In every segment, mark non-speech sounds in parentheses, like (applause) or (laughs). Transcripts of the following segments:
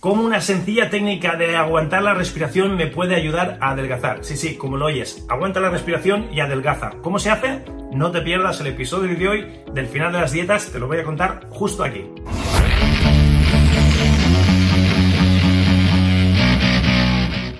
¿Cómo una sencilla técnica de aguantar la respiración me puede ayudar a adelgazar? Sí, sí, como lo oyes, aguanta la respiración y adelgaza. ¿Cómo se hace? No te pierdas el episodio de hoy del final de las dietas, te lo voy a contar justo aquí.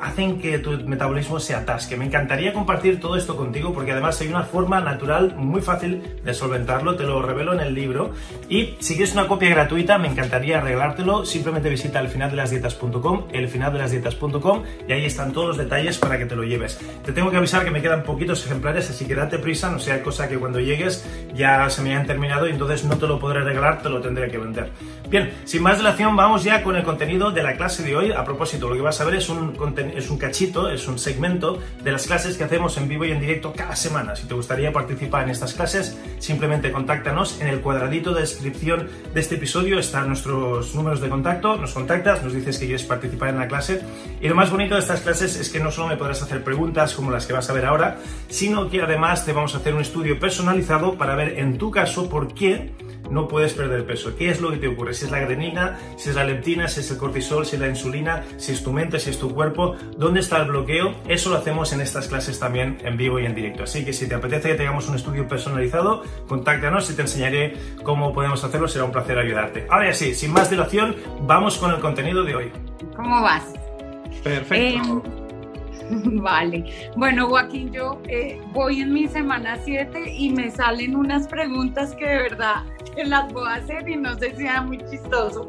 hacen que tu metabolismo se atasque. Me encantaría compartir todo esto contigo porque además hay una forma natural muy fácil de solventarlo, te lo revelo en el libro. Y si quieres una copia gratuita, me encantaría regalártelo. Simplemente visita elfinaldelasdietas.com, elfinaldelasdietas.com y ahí están todos los detalles para que te lo lleves. Te tengo que avisar que me quedan poquitos ejemplares, así que date prisa, no sea cosa que cuando llegues ya se me hayan terminado y entonces no te lo podré regalar, te lo tendré que vender. Bien, sin más dilación, vamos ya con el contenido de la clase de hoy. A propósito, lo que vas a ver es un contenido es un cachito, es un segmento de las clases que hacemos en vivo y en directo cada semana. Si te gustaría participar en estas clases, simplemente contáctanos. En el cuadradito de descripción de este episodio están nuestros números de contacto. Nos contactas, nos dices que quieres participar en la clase. Y lo más bonito de estas clases es que no solo me podrás hacer preguntas como las que vas a ver ahora, sino que además te vamos a hacer un estudio personalizado para ver en tu caso por qué no puedes perder peso. ¿Qué es lo que te ocurre? Si es la adrenina, si es la leptina, si es el cortisol, si es la insulina, si es tu mente, si es tu cuerpo, ¿dónde está el bloqueo? Eso lo hacemos en estas clases también en vivo y en directo. Así que si te apetece que tengamos un estudio personalizado, contáctanos y te enseñaré cómo podemos hacerlo. Será un placer ayudarte. Ahora ya sí, sin más dilación, vamos con el contenido de hoy. ¿Cómo vas? Perfecto. Eh, (laughs) Vale. Bueno, Joaquín, yo eh, voy en mi semana 7 y me salen unas preguntas que de verdad las voy a hacer y no sé si sea muy chistoso,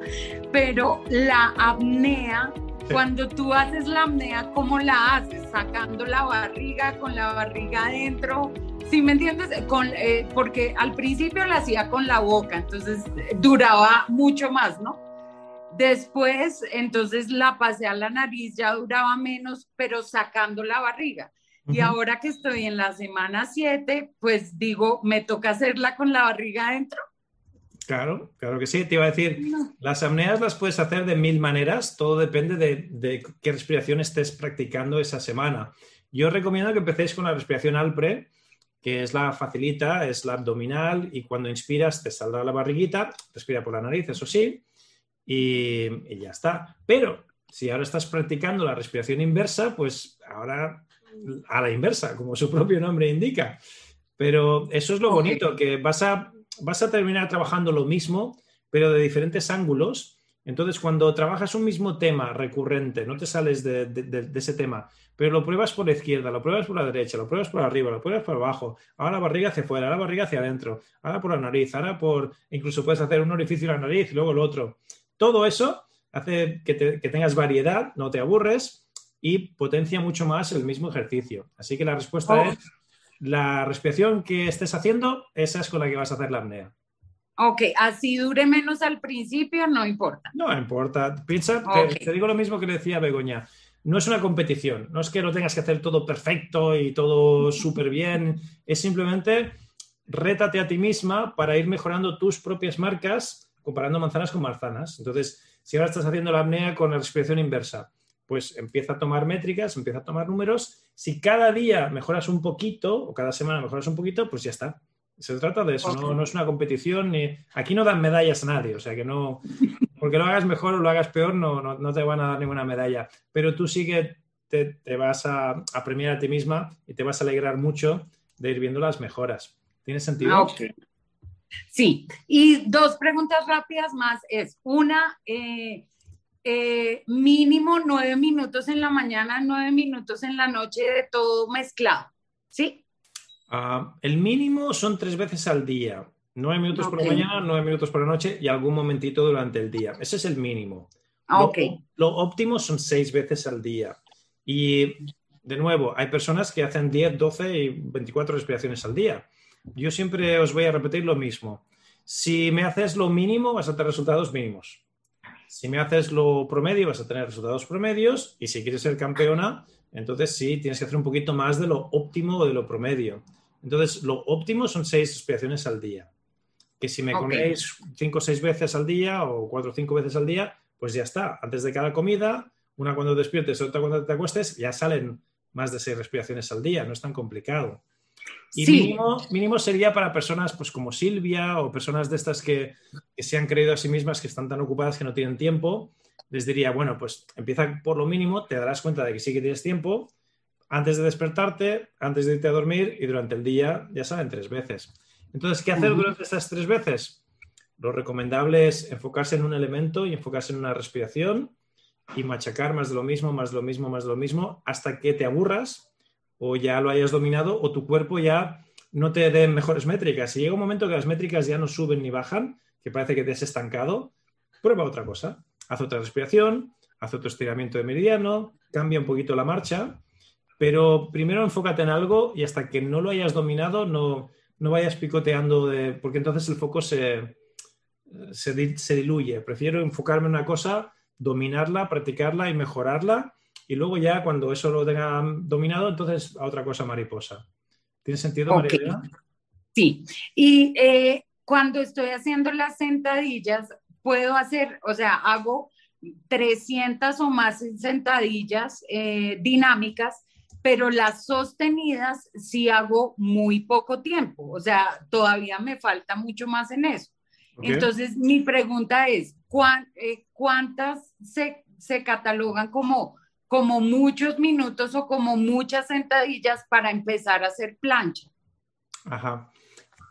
pero la apnea, cuando tú haces la apnea, ¿cómo la haces? Sacando la barriga, con la barriga adentro. ¿Sí me entiendes? Con, eh, porque al principio la hacía con la boca, entonces duraba mucho más, ¿no? Después, entonces la pasé a la nariz, ya duraba menos, pero sacando la barriga. Y ahora que estoy en la semana 7, pues digo, me toca hacerla con la barriga adentro. Claro, claro que sí. Te iba a decir, las apneas las puedes hacer de mil maneras, todo depende de, de, qué respiración estés practicando esa semana. Yo recomiendo que empecéis con la respiración Alpre, que es la facilita, es la abdominal y cuando inspiras te saldrá la barriguita, respira por la nariz, eso sí, y, ya está. Pero si ahora estás practicando la respiración inversa, pues ahora a la inversa, como su propio nombre indica. Pero eso es lo bonito, que vas a, vas a terminar trabajando lo mismo, pero de diferentes ángulos. Entonces, cuando trabajas un mismo tema recurrente, no te sales de, de, ese tema, pero lo pruebas por la izquierda, lo pruebas por la derecha, lo pruebas por arriba, lo pruebas por abajo, ahora la barriga hacia afuera, ahora la barriga hacia adentro, ahora por la nariz, ahora por, incluso puedes hacer un orificio en la nariz y luego el otro. Todo eso hace que, tengas variedad, no te aburres y potencia mucho más el mismo ejercicio. Así que la respuesta oh. es la respiración que estés haciendo, esa es con la que vas a hacer la apnea. Ok, así dure menos al principio, no importa. No importa. Piensa, te, digo lo mismo que le decía Begoña. No es una competición, no es que lo tengas que hacer todo perfecto y todo súper bien, es simplemente rétate a ti misma para ir mejorando tus propias marcas comparando manzanas con manzanas. Entonces, si ahora estás haciendo la apnea con la respiración inversa, pues empieza a tomar métricas, empieza a tomar números. Si cada día mejoras un poquito o cada semana mejoras un poquito, pues ya está. Se trata de eso, no, es una competición. Ni... Aquí no dan medallas a nadie, o sea que no, porque lo hagas mejor o lo hagas peor, no, no, te van a dar ninguna medalla. Pero tú sí que te, vas a, premiar a ti misma y te vas a alegrar mucho de ir viendo las mejoras. ¿Tiene sentido? Ah, sí, y dos preguntas rápidas más es, una, eh, eh, mínimo nueve minutos en la mañana, nueve minutos en la noche de todo mezclado, ¿sí? Ah, el mínimo son tres veces al día. Nueve minutos por la mañana, nueve minutos por la noche y algún momentito durante el día. Ese es el mínimo. Ah, lo, óptimo son seis veces al día. Y de nuevo, hay personas que hacen 10, 12 y 24 respiraciones al día. Yo siempre os voy a repetir lo mismo. Si me haces lo mínimo, vas a tener resultados mínimos. Si me haces lo promedio, vas a tener resultados promedios. Y si quieres ser campeona, entonces sí, tienes que hacer un poquito más de lo óptimo o de lo promedio. Entonces, lo óptimo son seis respiraciones al día. Que si me coméis cinco o seis veces al día o cuatro o cinco veces al día, pues ya está. Antes de cada comida, una cuando despiertes, otra cuando te acuestes, ya salen más de seis respiraciones al día. No es tan complicado. Y mínimo, mínimo, sería para personas pues, como Silvia o personas de estas que, que, se han creído a sí mismas que están tan ocupadas que no tienen tiempo. Les diría, bueno, pues empieza por lo mínimo, te darás cuenta de que sí que tienes tiempo, antes de despertarte, antes de irte a dormir y durante el día, ya saben, tres veces. Entonces, ¿qué hacer durante estas tres veces? Lo recomendable es enfocarse en un elemento y enfocarse en una respiración y machacar más de lo mismo, más de lo mismo, más de lo mismo, hasta que te aburras o ya lo hayas dominado o tu cuerpo ya no te dé mejores métricas. Si llega un momento que las métricas ya no suben ni bajan, que parece que te has estancado, prueba otra cosa. Haz otra respiración, haz otro estiramiento de meridiano, cambia un poquito la marcha pero primero enfócate en algo y hasta que no lo hayas dominado, no, vayas picoteando, de, porque entonces el foco se, se, diluye. Prefiero enfocarme en una cosa, dominarla, practicarla y mejorarla. Y luego ya cuando eso lo tenga dominado, entonces a otra cosa mariposa. ¿Tiene sentido, María? Sí. Y eh, cuando estoy haciendo las sentadillas, puedo hacer, o sea, hago 300 o más sentadillas eh, dinámicas pero las sostenidas sí hago muy poco tiempo, o sea, todavía me falta mucho más en eso. Entonces, mi pregunta es, eh, ¿cuántas se, catalogan como, como muchos minutos o como muchas sentadillas para empezar a hacer plancha? Ajá.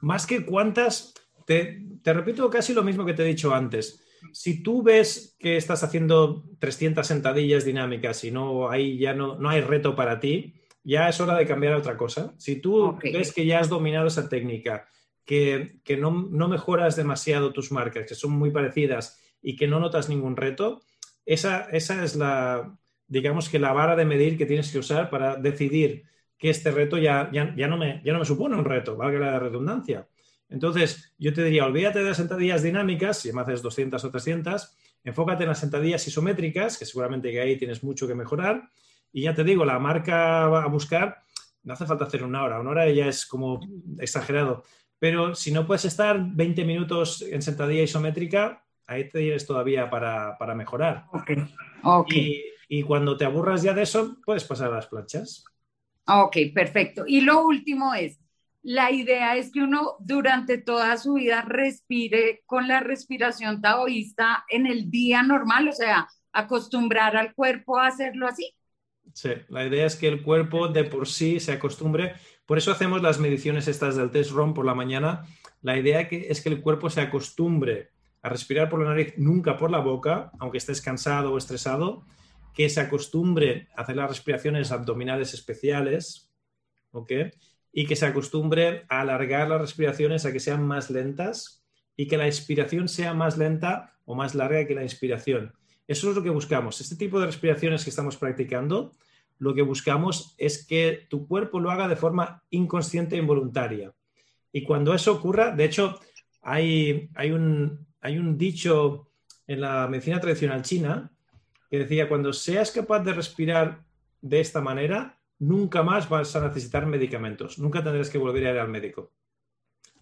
Más que cuántas, te, te repito casi lo mismo que te he dicho antes si tú ves que estás haciendo 300 sentadillas dinámicas y no hay, ya no, no hay reto para ti, ya es hora de cambiar a otra cosa. Si tú ves que ya has dominado esa técnica, que, no, mejoras demasiado tus marcas, que son muy parecidas y que no notas ningún reto, esa, esa es la, digamos que la vara de medir que tienes que usar para decidir que este reto ya, ya, ya, no, me, ya no me supone un reto, valga la redundancia. Entonces, yo te diría, olvídate de las sentadillas dinámicas, si me haces 200 o 300, enfócate en las sentadillas isométricas, que seguramente que ahí tienes mucho que mejorar. Y ya te digo, la marca a buscar, no hace falta hacer una hora, una hora ya es como exagerado. Pero si no puedes estar 20 minutos en sentadilla isométrica, ahí te tienes todavía para, mejorar. Okay. Y, y, cuando te aburras ya de eso, puedes pasar a las planchas. Ok, perfecto. Y lo último es, la idea es que uno durante toda su vida respire con la respiración taoísta en el día normal, o sea, acostumbrar al cuerpo a hacerlo así. Sí, la idea es que el cuerpo de por sí se acostumbre. Por eso hacemos las mediciones estas del test ROM por la mañana. La idea es que el cuerpo se acostumbre a respirar por la nariz, nunca por la boca, aunque estés cansado o estresado, que se acostumbre a hacer las respiraciones abdominales especiales, ¿ok? y que se acostumbre a alargar las respiraciones a que sean más lentas y que la expiración sea más lenta o más larga que la inspiración. Eso es lo que buscamos. Este tipo de respiraciones que estamos practicando, lo que buscamos es que tu cuerpo lo haga de forma inconsciente e involuntaria. Y cuando eso ocurra, de hecho, hay, hay, un, hay un dicho en la medicina tradicional china que decía, cuando seas capaz de respirar de esta manera, nunca más vas a necesitar medicamentos, nunca tendrás que volver a ir al médico.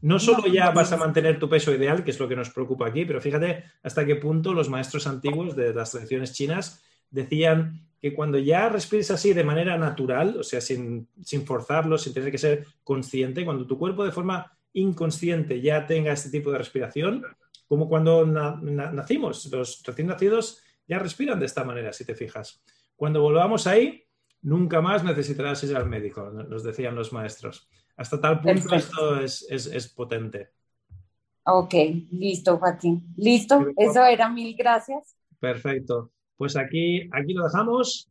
No solo ya vas a mantener tu peso ideal, que es lo que nos preocupa aquí, pero fíjate hasta qué punto los maestros antiguos de las tradiciones chinas decían que cuando ya respires así de manera natural, o sea, sin, sin forzarlo, sin tener que ser consciente, cuando tu cuerpo de forma inconsciente ya tenga este tipo de respiración, como cuando nacimos, los recién nacidos ya respiran de esta manera, si te fijas. Cuando volvamos ahí, nunca más necesitarás ir al médico, nos decían los maestros. Hasta tal punto esto es, es, potente. Ok, listo, Joaquín. Listo, eso era, mil gracias. Perfecto. Pues aquí, aquí lo dejamos.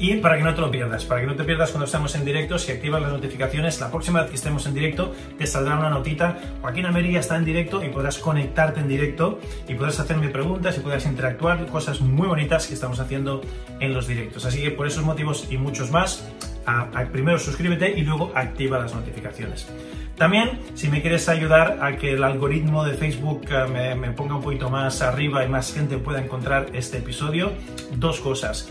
y para que no te lo pierdas, para que no te pierdas cuando estamos en directo, si activas las notificaciones, la próxima vez que estemos en directo te saldrá una notita. Joaquín Almería está en directo y podrás conectarte en directo y podrás hacerme preguntas y podrás interactuar, cosas muy bonitas que estamos haciendo en los directos. Así que por esos motivos y muchos más, primero suscríbete y luego activa las notificaciones. También, si me quieres ayudar a que el algoritmo de Facebook eh, me, ponga un poquito más arriba y más gente pueda encontrar este episodio, dos cosas.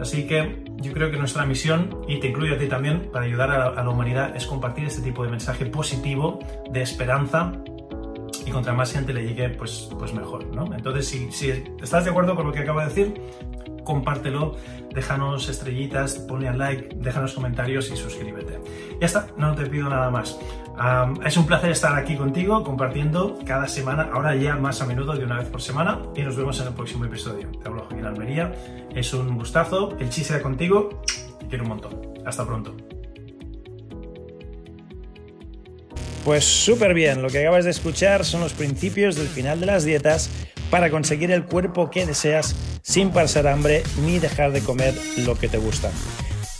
Así que yo creo que nuestra misión, y te incluyo a ti también, para ayudar a, la humanidad, es compartir este tipo de mensaje positivo, de esperanza, y contra más gente le llegue, pues, pues mejor, ¿no? Entonces, si, si estás de acuerdo con lo que acabo de decir, compártelo, déjanos estrellitas, ponle al like, déjanos comentarios y suscríbete. Ya está, no te pido nada más. es un placer estar aquí contigo compartiendo cada semana, ahora ya más a menudo de una vez por semana y nos vemos en el próximo episodio. Te hablo Joaquín Almería, es un gustazo, el chiste contigo, te quiero un montón. Hasta pronto. Pues súper bien, lo que acabas de escuchar son los principios del final de las dietas para conseguir el cuerpo que deseas sin pasar hambre ni dejar de comer lo que te gusta.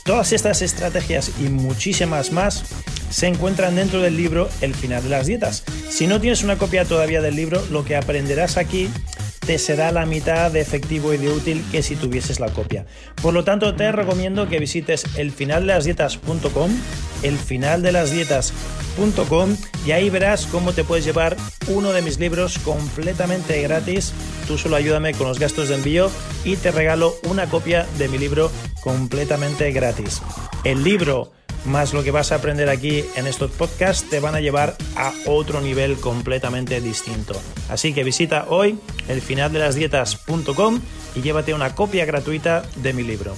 Todas estas estrategias y muchísimas más se encuentran dentro del libro El final de las dietas. Si no tienes una copia todavía del libro, lo que aprenderás aquí te será la mitad de efectivo y de útil que si tuvieses la copia. Por lo tanto, te recomiendo que visites elfinaldelasdietas.com, elfinaldelasdietas.com y ahí verás cómo te puedes llevar uno de mis libros completamente gratis. Tú solo ayúdame con los gastos de envío y te regalo una copia de mi libro completamente gratis. El libro más lo que vas a aprender aquí en estos podcasts te van a llevar a otro nivel completamente distinto. Así que visita hoy el y llévate una copia gratuita de mi libro.